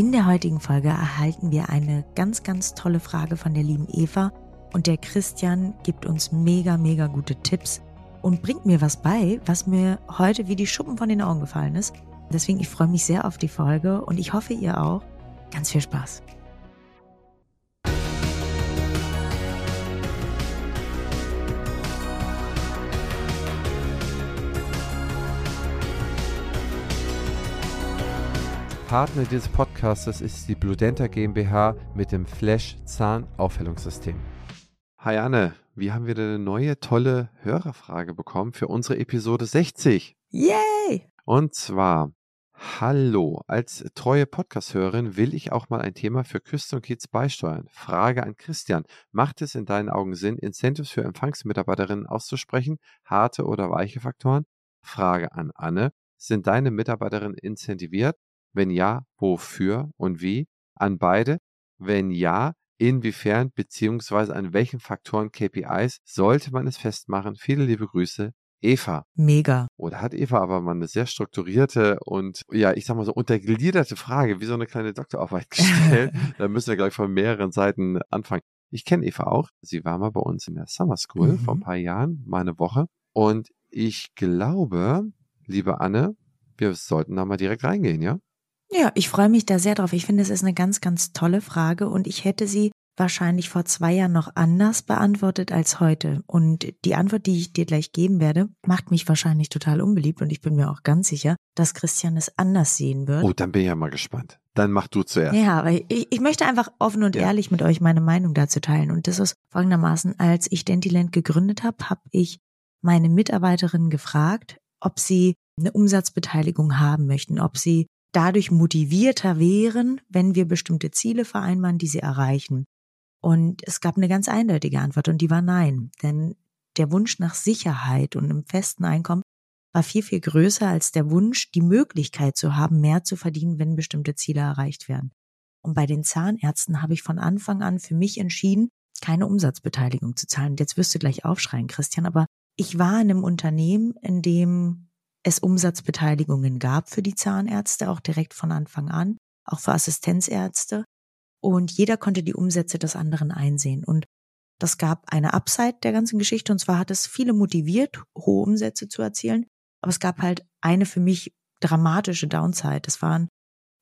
In der heutigen Folge erhalten wir eine ganz, ganz tolle Frage von der lieben Eva und der Christian gibt uns mega, mega gute Tipps und bringt mir was bei, was mir heute wie die Schuppen von den Augen gefallen ist. Deswegen, ich freue mich sehr auf die Folge und ich hoffe, ihr auch. Ganz viel Spaß. Partner dieses Podcasts ist die Bludenta GmbH mit dem Flash Zahnaufhellungssystem. Hi Anne, wir haben wieder eine neue tolle Hörerfrage bekommen für unsere Episode 60. Yay! Und zwar, hallo, als treue Podcast-Hörerin will ich auch mal ein Thema für Küste und Kids beisteuern. Frage an Christian, macht es in deinen Augen Sinn, Incentives für Empfangsmitarbeiterinnen auszusprechen, harte oder weiche Faktoren? Frage an Anne, sind deine Mitarbeiterinnen incentiviert? Wenn ja, wofür und wie? An beide? Wenn ja, inwiefern bzw. an welchen Faktoren KPIs sollte man es festmachen? Viele liebe Grüße, Eva. Mega. Oder hat Eva aber mal eine sehr strukturierte und ja, ich sag mal so untergliederte Frage, wie so eine kleine Doktorarbeit gestellt. da müssen wir gleich von mehreren Seiten anfangen. Ich kenne Eva auch. Sie war mal bei uns in der Summer School mhm. vor ein paar Jahren, mal eine Woche. Und ich glaube, liebe Anne, wir sollten da mal direkt reingehen, ja? Ja, ich freue mich da sehr drauf. Ich finde, es ist eine ganz, ganz tolle Frage und ich hätte sie wahrscheinlich vor zwei Jahren noch anders beantwortet als heute. Und die Antwort, die ich dir gleich geben werde, macht mich wahrscheinlich total unbeliebt und ich bin mir auch ganz sicher, dass Christian es anders sehen wird. Oh, dann bin ich ja mal gespannt. Dann mach du zuerst. Ja, aber ich, ich möchte einfach offen und ja. ehrlich mit euch meine Meinung dazu teilen. Und das ist folgendermaßen, als ich Dentiland gegründet habe, habe ich meine Mitarbeiterinnen gefragt, ob sie eine Umsatzbeteiligung haben möchten, ob sie dadurch motivierter wären, wenn wir bestimmte Ziele vereinbaren, die sie erreichen. Und es gab eine ganz eindeutige Antwort und die war nein. Denn der Wunsch nach Sicherheit und einem festen Einkommen war viel, viel größer als der Wunsch, die Möglichkeit zu haben, mehr zu verdienen, wenn bestimmte Ziele erreicht werden. Und bei den Zahnärzten habe ich von Anfang an für mich entschieden, keine Umsatzbeteiligung zu zahlen. Und jetzt wirst du gleich aufschreien, Christian, aber ich war in einem Unternehmen, in dem es Umsatzbeteiligungen gab für die Zahnärzte, auch direkt von Anfang an, auch für Assistenzärzte. Und jeder konnte die Umsätze des anderen einsehen. Und das gab eine Upside der ganzen Geschichte. Und zwar hat es viele motiviert, hohe Umsätze zu erzielen. Aber es gab halt eine für mich dramatische Downside. Es waren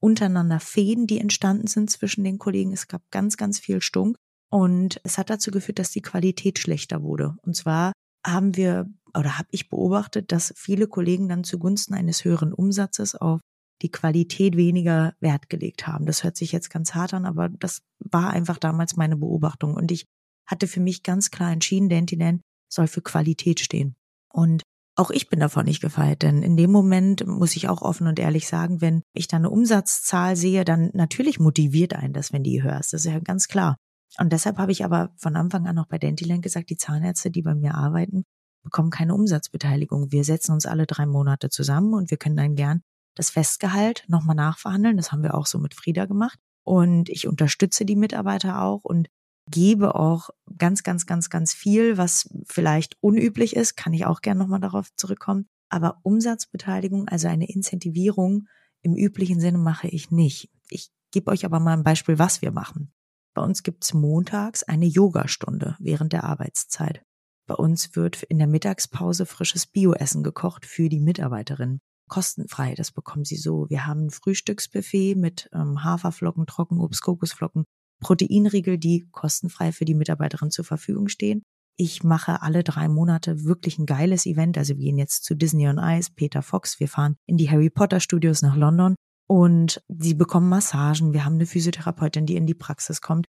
untereinander Fäden, die entstanden sind zwischen den Kollegen. Es gab ganz, ganz viel Stunk. Und es hat dazu geführt, dass die Qualität schlechter wurde. Und zwar haben wir oder habe ich beobachtet, dass viele Kollegen dann zugunsten eines höheren Umsatzes auf die Qualität weniger Wert gelegt haben. Das hört sich jetzt ganz hart an, aber das war einfach damals meine Beobachtung. Und ich hatte für mich ganz klar entschieden, Dentiland soll für Qualität stehen. Und auch ich bin davon nicht gefeit, denn in dem Moment muss ich auch offen und ehrlich sagen, wenn ich da eine Umsatzzahl sehe, dann natürlich motiviert einen das, wenn die hörst. Das ist ja ganz klar. Und deshalb habe ich aber von Anfang an noch bei Dentiland gesagt, die Zahnärzte, die bei mir arbeiten, bekommen keine Umsatzbeteiligung. Wir setzen uns alle drei Monate zusammen und wir können dann gern das Festgehalt nochmal nachverhandeln. Das haben wir auch so mit Frieda gemacht. Und ich unterstütze die Mitarbeiter auch und gebe auch ganz, ganz, ganz, ganz viel, was vielleicht unüblich ist, kann ich auch gern nochmal darauf zurückkommen. Aber Umsatzbeteiligung, also eine Incentivierung im üblichen Sinne mache ich nicht. Ich gebe euch aber mal ein Beispiel, was wir machen. Bei uns gibt's montags eine Yogastunde während der Arbeitszeit. Bei uns wird in der Mittagspause frisches Bioessen gekocht für die Mitarbeiterin. Kostenfrei, das bekommen sie so. Wir haben ein Frühstücksbuffet mit ähm, Haferflocken, Trockenobst, Kokosflocken, Proteinriegel, die kostenfrei für die Mitarbeiterin zur Verfügung stehen. Ich mache alle drei Monate wirklich ein geiles Event. Also wir gehen jetzt zu Disney on Ice, Peter Fox, wir fahren in die Harry Potter Studios nach London und sie bekommen Massagen. Wir haben eine Physiotherapeutin, die in die Praxis kommt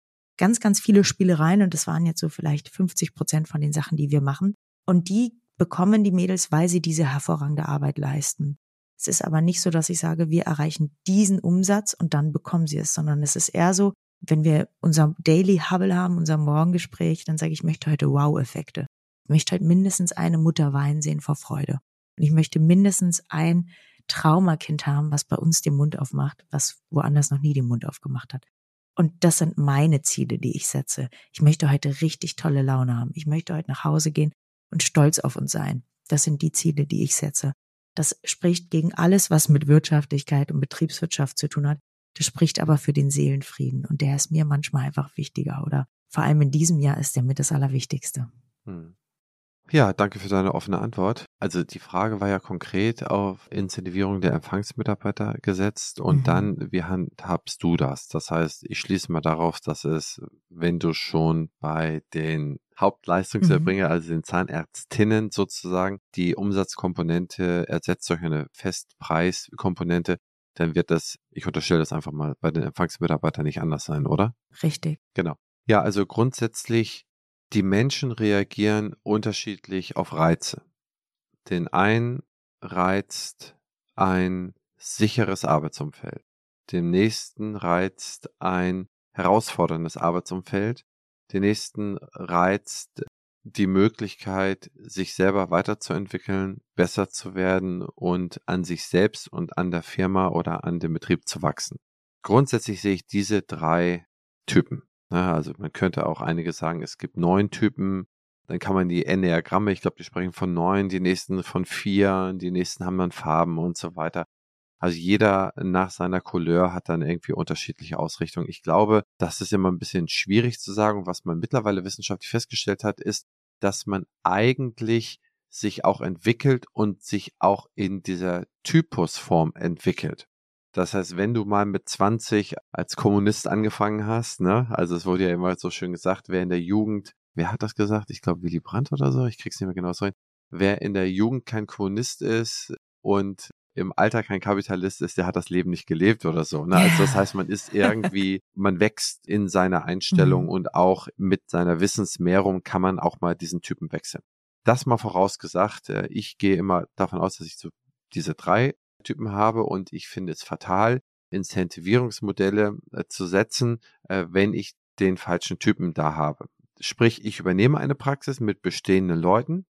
ganz, ganz viele Spielereien und das waren jetzt so vielleicht 50 Prozent von den Sachen, die wir machen. Und die bekommen die Mädels, weil sie diese hervorragende Arbeit leisten. Es ist aber nicht so, dass ich sage, wir erreichen diesen Umsatz und dann bekommen sie es, sondern es ist eher so, wenn wir unser Daily Hubble haben, unser Morgengespräch, dann sage ich, ich möchte heute Wow-Effekte. Ich möchte heute mindestens eine Mutter weinen sehen vor Freude. Und ich möchte mindestens ein Traumakind haben, was bei uns den Mund aufmacht, was woanders noch nie den Mund aufgemacht hat. Und das sind meine Ziele, die ich setze. Ich möchte heute richtig tolle Laune haben. Ich möchte heute nach Hause gehen und stolz auf uns sein. Das sind die Ziele, die ich setze. Das spricht gegen alles, was mit Wirtschaftlichkeit und Betriebswirtschaft zu tun hat. Das spricht aber für den Seelenfrieden und der ist mir manchmal einfach wichtiger oder vor allem in diesem Jahr ist der mit das Allerwichtigste. Hm. Ja, danke für deine offene Antwort. Also die Frage war ja konkret auf Incentivierung der Empfangsmitarbeiter gesetzt und mhm. dann, wie handhabst du das? Das heißt, ich schließe mal darauf, dass es, wenn du schon bei den Hauptleistungserbringer, mhm. also den Zahnärztinnen sozusagen, die Umsatzkomponente ersetzt durch eine Festpreiskomponente, dann wird das, ich unterstelle das einfach mal, bei den Empfangsmitarbeitern nicht anders sein, oder? Richtig. Genau. Ja, also grundsätzlich die Menschen reagieren unterschiedlich auf Reize. Den einen reizt ein sicheres Arbeitsumfeld. Dem nächsten reizt ein herausforderndes Arbeitsumfeld. Den nächsten reizt die Möglichkeit, sich selber weiterzuentwickeln, besser zu werden und an sich selbst und an der Firma oder an dem Betrieb zu wachsen. Grundsätzlich sehe ich diese drei Typen. Ne, also man könnte auch einige sagen, es gibt neun Typen, dann kann man die Enneagramme, ich glaube, die sprechen von neun, die nächsten von vier, die nächsten haben dann Farben und so weiter. Also jeder nach seiner Couleur hat dann irgendwie unterschiedliche Ausrichtungen. Ich glaube, das ist immer ein bisschen schwierig zu sagen. Was man mittlerweile wissenschaftlich festgestellt hat, ist, dass man eigentlich sich auch entwickelt und sich auch in dieser Typusform entwickelt. Das heißt, wenn du mal mit 20 als Kommunist angefangen hast, ne, also es wurde ja immer so schön gesagt, wer in der Jugend, wer hat das gesagt? Ich glaube Willy Brandt oder so, ich krieg's nicht mehr genau so hin. Wer in der Jugend kein Kommunist ist und im Alter kein Kapitalist ist, der hat das Leben nicht gelebt oder so. Ne? Also das heißt, man ist irgendwie, man wächst in seiner Einstellung mhm. und auch mit seiner Wissensmehrung kann man auch mal diesen Typen wechseln. Das mal vorausgesagt, äh, ich gehe immer davon aus, dass ich so diese drei Typen habe und ich finde es fatal, Incentivierungsmodelle äh, zu setzen, äh, wenn ich den falschen Typen da habe. Sprich, ich übernehme eine Praxis mit bestehenden Leuten,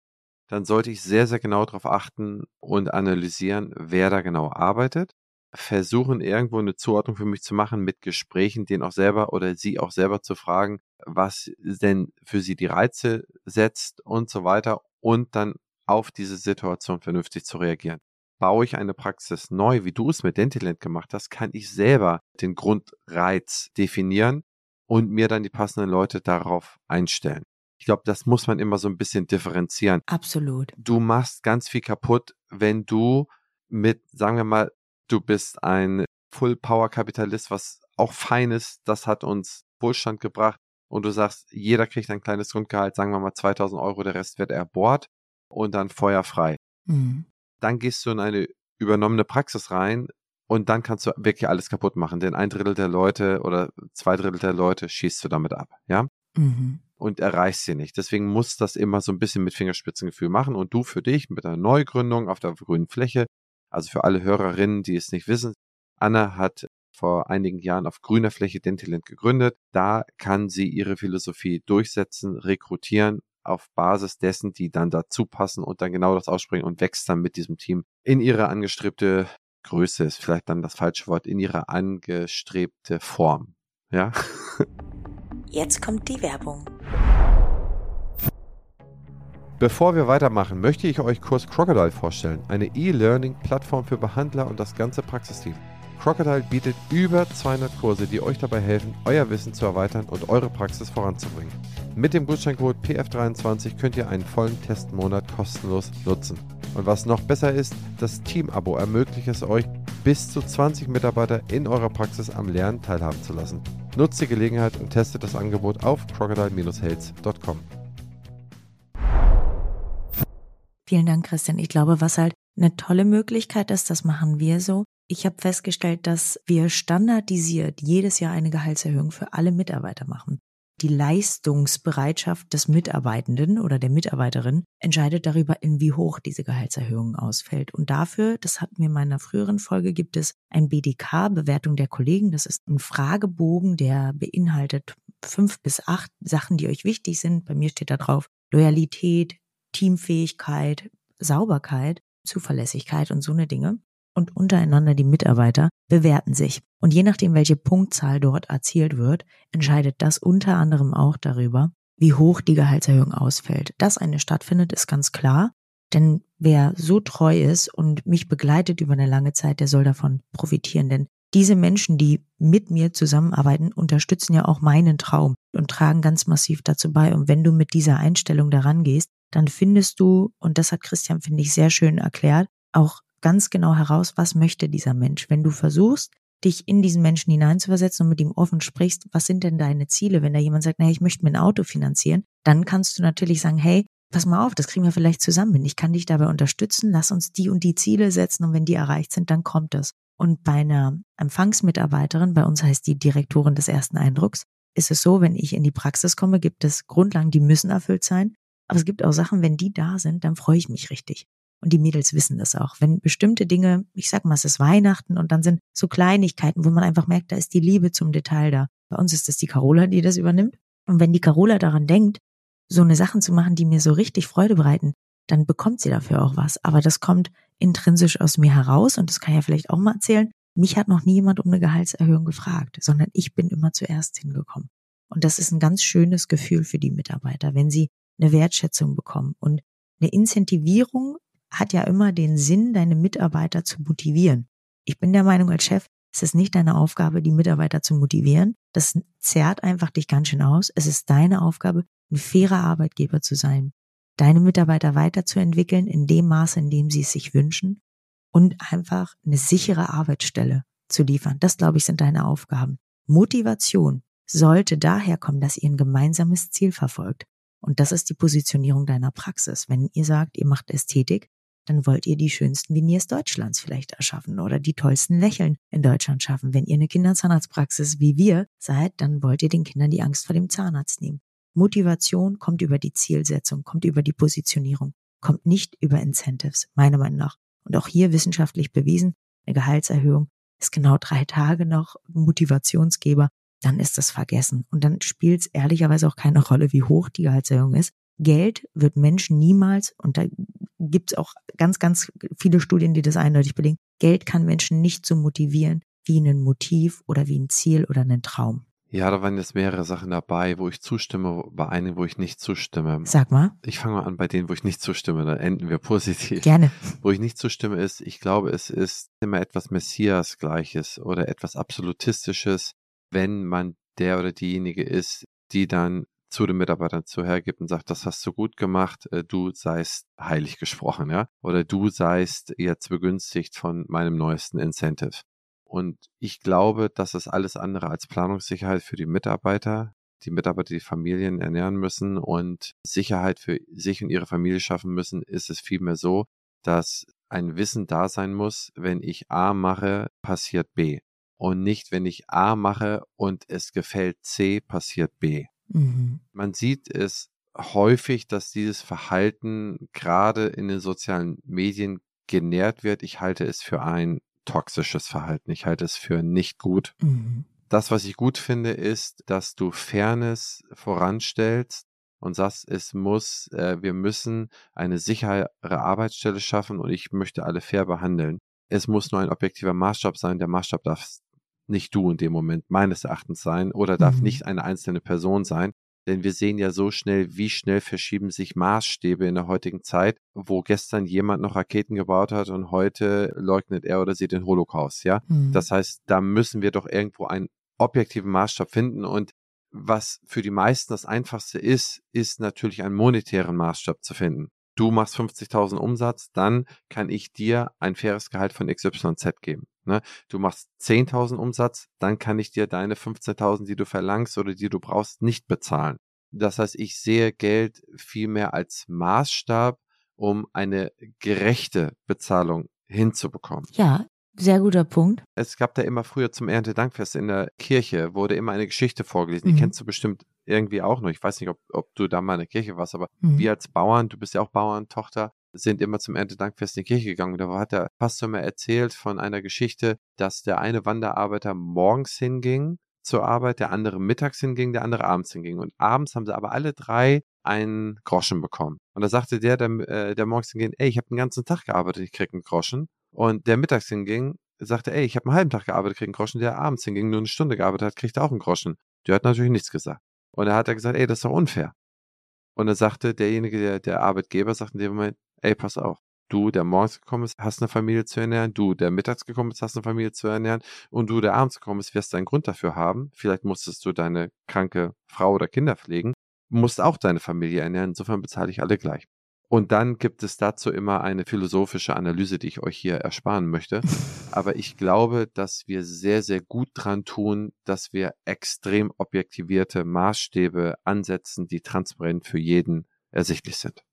dann sollte ich sehr, sehr genau darauf achten und analysieren, wer da genau arbeitet. Versuchen, irgendwo eine Zuordnung für mich zu machen mit Gesprächen, den auch selber oder sie auch selber zu fragen, was denn für sie die Reize setzt und so weiter und dann auf diese Situation vernünftig zu reagieren baue ich eine Praxis neu, wie du es mit Dentiland gemacht hast, kann ich selber den Grundreiz definieren und mir dann die passenden Leute darauf einstellen. Ich glaube, das muss man immer so ein bisschen differenzieren. Absolut. Du machst ganz viel kaputt, wenn du mit, sagen wir mal, du bist ein Full-Power-Kapitalist, was auch fein ist, das hat uns Wohlstand gebracht und du sagst, jeder kriegt ein kleines Grundgehalt, sagen wir mal 2000 Euro, der Rest wird erbohrt und dann feuerfrei. Mhm dann gehst du in eine übernommene Praxis rein und dann kannst du wirklich alles kaputt machen. Denn ein Drittel der Leute oder zwei Drittel der Leute schießt du damit ab, ja? Mhm. Und erreichst sie nicht. Deswegen muss das immer so ein bisschen mit Fingerspitzengefühl machen. Und du für dich mit einer Neugründung auf der grünen Fläche, also für alle Hörerinnen, die es nicht wissen, Anna hat vor einigen Jahren auf grüner Fläche Dentalent gegründet. Da kann sie ihre Philosophie durchsetzen, rekrutieren auf Basis dessen, die dann dazu passen und dann genau das ausspringen und wächst dann mit diesem Team in ihre angestrebte Größe, ist vielleicht dann das falsche Wort, in ihre angestrebte Form. Ja? Jetzt kommt die Werbung. Bevor wir weitermachen, möchte ich euch Kurs Crocodile vorstellen, eine E-Learning-Plattform für Behandler und das ganze Praxisteam. Crocodile bietet über 200 Kurse, die euch dabei helfen, euer Wissen zu erweitern und eure Praxis voranzubringen. Mit dem Gutscheincode PF23 könnt ihr einen vollen Testmonat kostenlos nutzen. Und was noch besser ist, das Team-Abo ermöglicht es euch, bis zu 20 Mitarbeiter in eurer Praxis am Lernen teilhaben zu lassen. Nutzt die Gelegenheit und testet das Angebot auf crocodile-health.com. Vielen Dank, Christian. Ich glaube, was halt eine tolle Möglichkeit ist, das machen wir so. Ich habe festgestellt, dass wir standardisiert jedes Jahr eine Gehaltserhöhung für alle Mitarbeiter machen. Die Leistungsbereitschaft des Mitarbeitenden oder der Mitarbeiterin entscheidet darüber, in wie hoch diese Gehaltserhöhung ausfällt. Und dafür, das hatten wir in meiner früheren Folge, gibt es ein BDK, Bewertung der Kollegen. Das ist ein Fragebogen, der beinhaltet fünf bis acht Sachen, die euch wichtig sind. Bei mir steht da drauf Loyalität, Teamfähigkeit, Sauberkeit, Zuverlässigkeit und so eine Dinge und untereinander die Mitarbeiter bewerten sich. Und je nachdem, welche Punktzahl dort erzielt wird, entscheidet das unter anderem auch darüber, wie hoch die Gehaltserhöhung ausfällt. Dass eine stattfindet, ist ganz klar. Denn wer so treu ist und mich begleitet über eine lange Zeit, der soll davon profitieren. Denn diese Menschen, die mit mir zusammenarbeiten, unterstützen ja auch meinen Traum und tragen ganz massiv dazu bei. Und wenn du mit dieser Einstellung daran gehst, dann findest du, und das hat Christian, finde ich, sehr schön erklärt, auch ganz genau heraus, was möchte dieser Mensch. Wenn du versuchst, dich in diesen Menschen hineinzuversetzen und mit ihm offen sprichst, was sind denn deine Ziele? Wenn da jemand sagt, naja, ich möchte mir ein Auto finanzieren, dann kannst du natürlich sagen, hey, pass mal auf, das kriegen wir vielleicht zusammen Ich kann dich dabei unterstützen, lass uns die und die Ziele setzen und wenn die erreicht sind, dann kommt es. Und bei einer Empfangsmitarbeiterin, bei uns heißt die Direktorin des ersten Eindrucks, ist es so, wenn ich in die Praxis komme, gibt es Grundlagen, die müssen erfüllt sein. Aber es gibt auch Sachen, wenn die da sind, dann freue ich mich richtig. Und die Mädels wissen das auch. Wenn bestimmte Dinge, ich sag mal, es ist Weihnachten und dann sind so Kleinigkeiten, wo man einfach merkt, da ist die Liebe zum Detail da. Bei uns ist das die Carola, die das übernimmt. Und wenn die Carola daran denkt, so eine Sachen zu machen, die mir so richtig Freude bereiten, dann bekommt sie dafür auch was. Aber das kommt intrinsisch aus mir heraus und das kann ich ja vielleicht auch mal erzählen. Mich hat noch nie jemand um eine Gehaltserhöhung gefragt, sondern ich bin immer zuerst hingekommen. Und das ist ein ganz schönes Gefühl für die Mitarbeiter, wenn sie eine Wertschätzung bekommen. Und eine Incentivierung hat ja immer den Sinn, deine Mitarbeiter zu motivieren. Ich bin der Meinung als Chef, es ist nicht deine Aufgabe, die Mitarbeiter zu motivieren. Das zerrt einfach dich ganz schön aus. Es ist deine Aufgabe, ein fairer Arbeitgeber zu sein, deine Mitarbeiter weiterzuentwickeln in dem Maße, in dem sie es sich wünschen und einfach eine sichere Arbeitsstelle zu liefern. Das, glaube ich, sind deine Aufgaben. Motivation sollte daher kommen, dass ihr ein gemeinsames Ziel verfolgt. Und das ist die Positionierung deiner Praxis. Wenn ihr sagt, ihr macht Ästhetik, dann wollt ihr die schönsten Veneers Deutschlands vielleicht erschaffen oder die tollsten Lächeln in Deutschland schaffen. Wenn ihr eine Kinderzahnarztpraxis wie wir seid, dann wollt ihr den Kindern die Angst vor dem Zahnarzt nehmen. Motivation kommt über die Zielsetzung, kommt über die Positionierung, kommt nicht über Incentives, meiner Meinung nach. Und auch hier wissenschaftlich bewiesen, eine Gehaltserhöhung ist genau drei Tage noch Motivationsgeber, dann ist das vergessen. Und dann spielt es ehrlicherweise auch keine Rolle, wie hoch die Gehaltserhöhung ist. Geld wird Menschen niemals, und da gibt es auch ganz, ganz viele Studien, die das eindeutig belegen, Geld kann Menschen nicht so motivieren wie ein Motiv oder wie ein Ziel oder einen Traum. Ja, da waren jetzt mehrere Sachen dabei, wo ich zustimme, bei einigen, wo ich nicht zustimme. Sag mal. Ich fange mal an bei denen, wo ich nicht zustimme, dann enden wir positiv. Gerne. Wo ich nicht zustimme ist, ich glaube, es ist immer etwas Messias-gleiches oder etwas Absolutistisches, wenn man der oder diejenige ist, die dann zu den Mitarbeitern zuhergibt und sagt, das hast du gut gemacht, äh, du seist heilig gesprochen, ja, oder du seist jetzt begünstigt von meinem neuesten Incentive. Und ich glaube, dass es alles andere als Planungssicherheit für die Mitarbeiter, die Mitarbeiter, die Familien ernähren müssen und Sicherheit für sich und ihre Familie schaffen müssen, ist es vielmehr so, dass ein Wissen da sein muss, wenn ich A mache, passiert B. Und nicht, wenn ich A mache und es gefällt C, passiert B. Mhm. Man sieht es häufig, dass dieses Verhalten gerade in den sozialen Medien genährt wird. Ich halte es für ein toxisches Verhalten. Ich halte es für nicht gut. Mhm. Das, was ich gut finde, ist, dass du Fairness voranstellst und sagst, es muss, äh, wir müssen eine sichere Arbeitsstelle schaffen und ich möchte alle fair behandeln. Es muss nur ein objektiver Maßstab sein. Der Maßstab darf nicht du in dem Moment meines Erachtens sein oder darf mhm. nicht eine einzelne Person sein. Denn wir sehen ja so schnell, wie schnell verschieben sich Maßstäbe in der heutigen Zeit, wo gestern jemand noch Raketen gebaut hat und heute leugnet er oder sie den Holocaust, ja. Mhm. Das heißt, da müssen wir doch irgendwo einen objektiven Maßstab finden und was für die meisten das einfachste ist, ist natürlich einen monetären Maßstab zu finden. Du machst 50.000 Umsatz, dann kann ich dir ein faires Gehalt von XYZ geben. Ne? Du machst 10.000 Umsatz, dann kann ich dir deine 15.000, die du verlangst oder die du brauchst, nicht bezahlen. Das heißt, ich sehe Geld vielmehr als Maßstab, um eine gerechte Bezahlung hinzubekommen. Ja, sehr guter Punkt. Es gab da immer früher zum Erntedankfest in der Kirche, wurde immer eine Geschichte vorgelesen. Mhm. Die kennst du bestimmt irgendwie auch noch. Ich weiß nicht, ob, ob du da mal in der Kirche warst, aber mhm. wir als Bauern, du bist ja auch Bauerntochter, sind immer zum Erntedankfest in die Kirche gegangen. Da hat der Pastor mir erzählt von einer Geschichte, dass der eine Wanderarbeiter morgens hinging zur Arbeit, der andere mittags hinging, der andere abends hinging. Und abends haben sie aber alle drei einen Groschen bekommen. Und da sagte der, der, äh, der morgens hinging, ey, ich habe den ganzen Tag gearbeitet, ich krieg einen Groschen. Und der mittags hinging, sagte, ey, ich habe einen halben Tag gearbeitet, krieg einen Groschen. Der abends hinging, nur eine Stunde gearbeitet hat, kriegt auch einen Groschen. Der hat natürlich nichts gesagt. Und da hat er gesagt, ey, das ist doch unfair. Und dann sagte derjenige, der, der Arbeitgeber, sagt in dem Moment, ey, pass auf, Du, der morgens gekommen ist, hast eine Familie zu ernähren. Du, der mittags gekommen ist, hast eine Familie zu ernähren. Und du, der abends gekommen ist, wirst einen Grund dafür haben. Vielleicht musstest du deine kranke Frau oder Kinder pflegen. Musst auch deine Familie ernähren. Insofern bezahle ich alle gleich. Und dann gibt es dazu immer eine philosophische Analyse, die ich euch hier ersparen möchte. Aber ich glaube, dass wir sehr, sehr gut dran tun, dass wir extrem objektivierte Maßstäbe ansetzen, die transparent für jeden ersichtlich sind.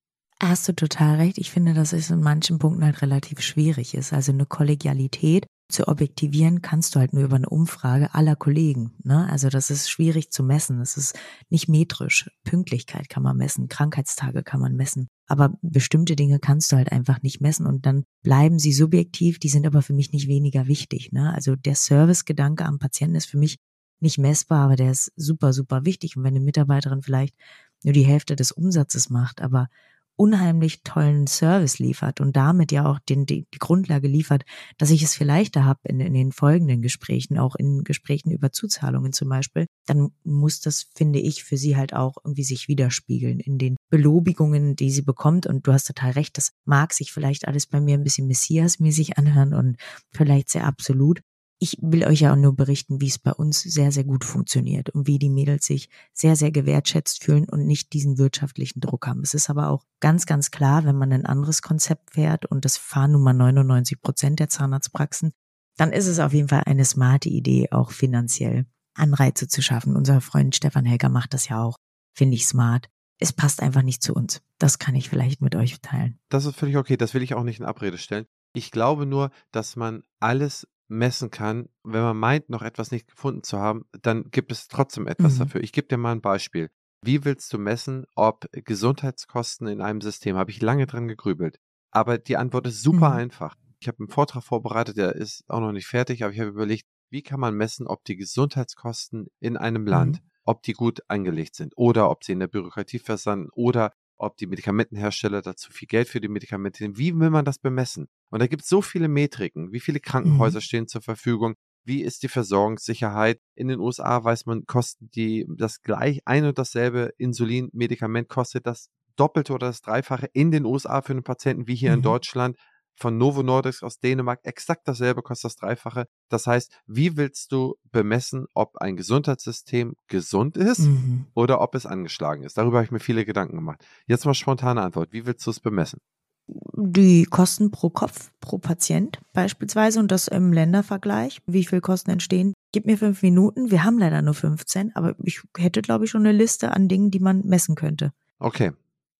Hast du total recht. Ich finde, dass es in manchen Punkten halt relativ schwierig ist. Also eine Kollegialität zu objektivieren kannst du halt nur über eine Umfrage aller Kollegen. Ne? Also das ist schwierig zu messen. Das ist nicht metrisch. Pünktlichkeit kann man messen, Krankheitstage kann man messen. Aber bestimmte Dinge kannst du halt einfach nicht messen und dann bleiben sie subjektiv, die sind aber für mich nicht weniger wichtig. Ne? Also der Servicegedanke am Patienten ist für mich nicht messbar, aber der ist super, super wichtig. Und wenn eine Mitarbeiterin vielleicht nur die Hälfte des Umsatzes macht, aber unheimlich tollen Service liefert und damit ja auch den, die, die Grundlage liefert, dass ich es vielleicht da habe in, in den folgenden Gesprächen, auch in Gesprächen über Zuzahlungen zum Beispiel, dann muss das, finde ich, für sie halt auch irgendwie sich widerspiegeln in den Belobigungen, die sie bekommt. Und du hast total recht, das mag sich vielleicht alles bei mir ein bisschen Messias-mäßig anhören und vielleicht sehr absolut ich will euch ja auch nur berichten, wie es bei uns sehr, sehr gut funktioniert und wie die Mädels sich sehr, sehr gewertschätzt fühlen und nicht diesen wirtschaftlichen Druck haben. Es ist aber auch ganz, ganz klar, wenn man ein anderes Konzept fährt und das fahren nun mal 99 Prozent der Zahnarztpraxen, dann ist es auf jeden Fall eine smarte Idee, auch finanziell Anreize zu schaffen. Unser Freund Stefan Helger macht das ja auch, finde ich smart. Es passt einfach nicht zu uns. Das kann ich vielleicht mit euch teilen. Das ist völlig okay. Das will ich auch nicht in Abrede stellen. Ich glaube nur, dass man alles messen kann. Wenn man meint, noch etwas nicht gefunden zu haben, dann gibt es trotzdem etwas mhm. dafür. Ich gebe dir mal ein Beispiel. Wie willst du messen, ob Gesundheitskosten in einem System, habe ich lange dran gegrübelt. Aber die Antwort ist super mhm. einfach. Ich habe einen Vortrag vorbereitet, der ist auch noch nicht fertig, aber ich habe überlegt, wie kann man messen, ob die Gesundheitskosten in einem Land, mhm. ob die gut angelegt sind oder ob sie in der Bürokratie versanden oder ob die Medikamentenhersteller dazu viel Geld für die Medikamente nehmen. Wie will man das bemessen? Und da gibt es so viele Metriken. Wie viele Krankenhäuser mhm. stehen zur Verfügung? Wie ist die Versorgungssicherheit? In den USA weiß man, kosten die das gleich ein und dasselbe Insulinmedikament kostet das Doppelte oder das Dreifache in den USA für einen Patienten wie hier mhm. in Deutschland von Novo Nordisk aus Dänemark exakt dasselbe, kostet das Dreifache. Das heißt, wie willst du bemessen, ob ein Gesundheitssystem gesund ist mhm. oder ob es angeschlagen ist? Darüber habe ich mir viele Gedanken gemacht. Jetzt mal spontane Antwort. Wie willst du es bemessen? Die Kosten pro Kopf, pro Patient beispielsweise und das im Ländervergleich, wie viel Kosten entstehen. Gib mir fünf Minuten. Wir haben leider nur 15, aber ich hätte, glaube ich, schon eine Liste an Dingen, die man messen könnte. Okay,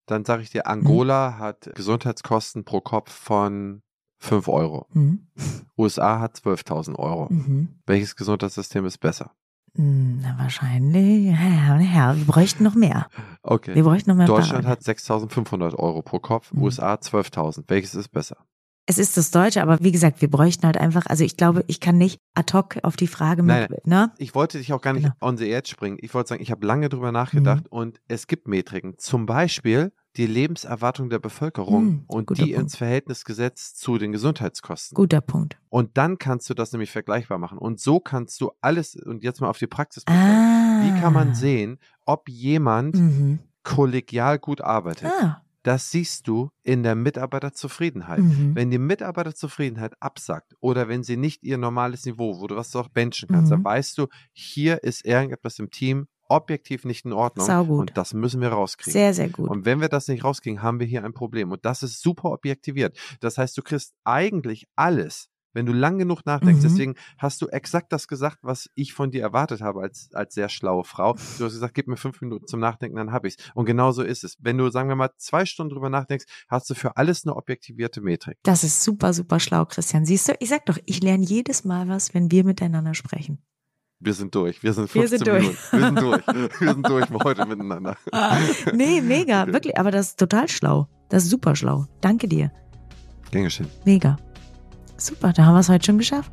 dann sage ich dir, Angola mhm. hat Gesundheitskosten pro Kopf von 5 Euro. Mhm. USA hat 12.000 Euro. Mhm. Welches Gesundheitssystem ist besser? Hm, na, wahrscheinlich, ja, ja, wir bräuchten noch mehr. Okay. Wir bräuchten noch mehr. Deutschland Parade. hat 6.500 Euro pro Kopf, mhm. USA 12.000. Welches ist besser? Es ist das Deutsche, aber wie gesagt, wir bräuchten halt einfach, also ich glaube, ich kann nicht ad hoc auf die Frage mit, nein, ne? Ich wollte dich auch gar nicht genau. on the edge springen. Ich wollte sagen, ich habe lange drüber nachgedacht mhm. und es gibt Metriken. Zum Beispiel die Lebenserwartung der Bevölkerung mhm, und die Punkt. ins Verhältnis gesetzt zu den Gesundheitskosten. Guter Punkt. Und dann kannst du das nämlich vergleichbar machen. Und so kannst du alles, und jetzt mal auf die Praxis ah. wie kann man sehen, ob jemand mhm. kollegial gut arbeitet? Ah. Das siehst du in der Mitarbeiterzufriedenheit. Mhm. Wenn die Mitarbeiterzufriedenheit absackt oder wenn sie nicht ihr normales Niveau, wo du was auch benchen kannst, mhm. dann weißt du, hier ist irgendetwas im Team objektiv nicht in Ordnung. Saugut. Und das müssen wir rauskriegen. Sehr, sehr gut. Und wenn wir das nicht rauskriegen, haben wir hier ein Problem. Und das ist super objektiviert. Das heißt, du kriegst eigentlich alles wenn du lang genug nachdenkst. Mhm. Deswegen hast du exakt das gesagt, was ich von dir erwartet habe als, als sehr schlaue Frau. Du hast gesagt, gib mir fünf Minuten zum Nachdenken, dann habe ich's. Und genau so ist es. Wenn du, sagen wir mal, zwei Stunden drüber nachdenkst, hast du für alles eine objektivierte Metrik. Das ist super, super schlau, Christian. Siehst du, ich sag doch, ich lerne jedes Mal was, wenn wir miteinander sprechen. Wir sind durch. Wir sind 15 wir sind durch. Minuten. Wir sind durch. Wir sind durch heute miteinander. nee, mega. Wirklich. Aber das ist total schlau. Das ist super schlau. Danke dir. Gern geschehen. Mega. Super, da haben wir es heute schon geschafft.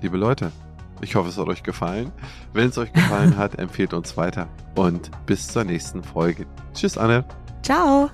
Liebe Leute, ich hoffe, es hat euch gefallen. Wenn es euch gefallen hat, empfehlt uns weiter und bis zur nächsten Folge. Tschüss, Anne. Ciao.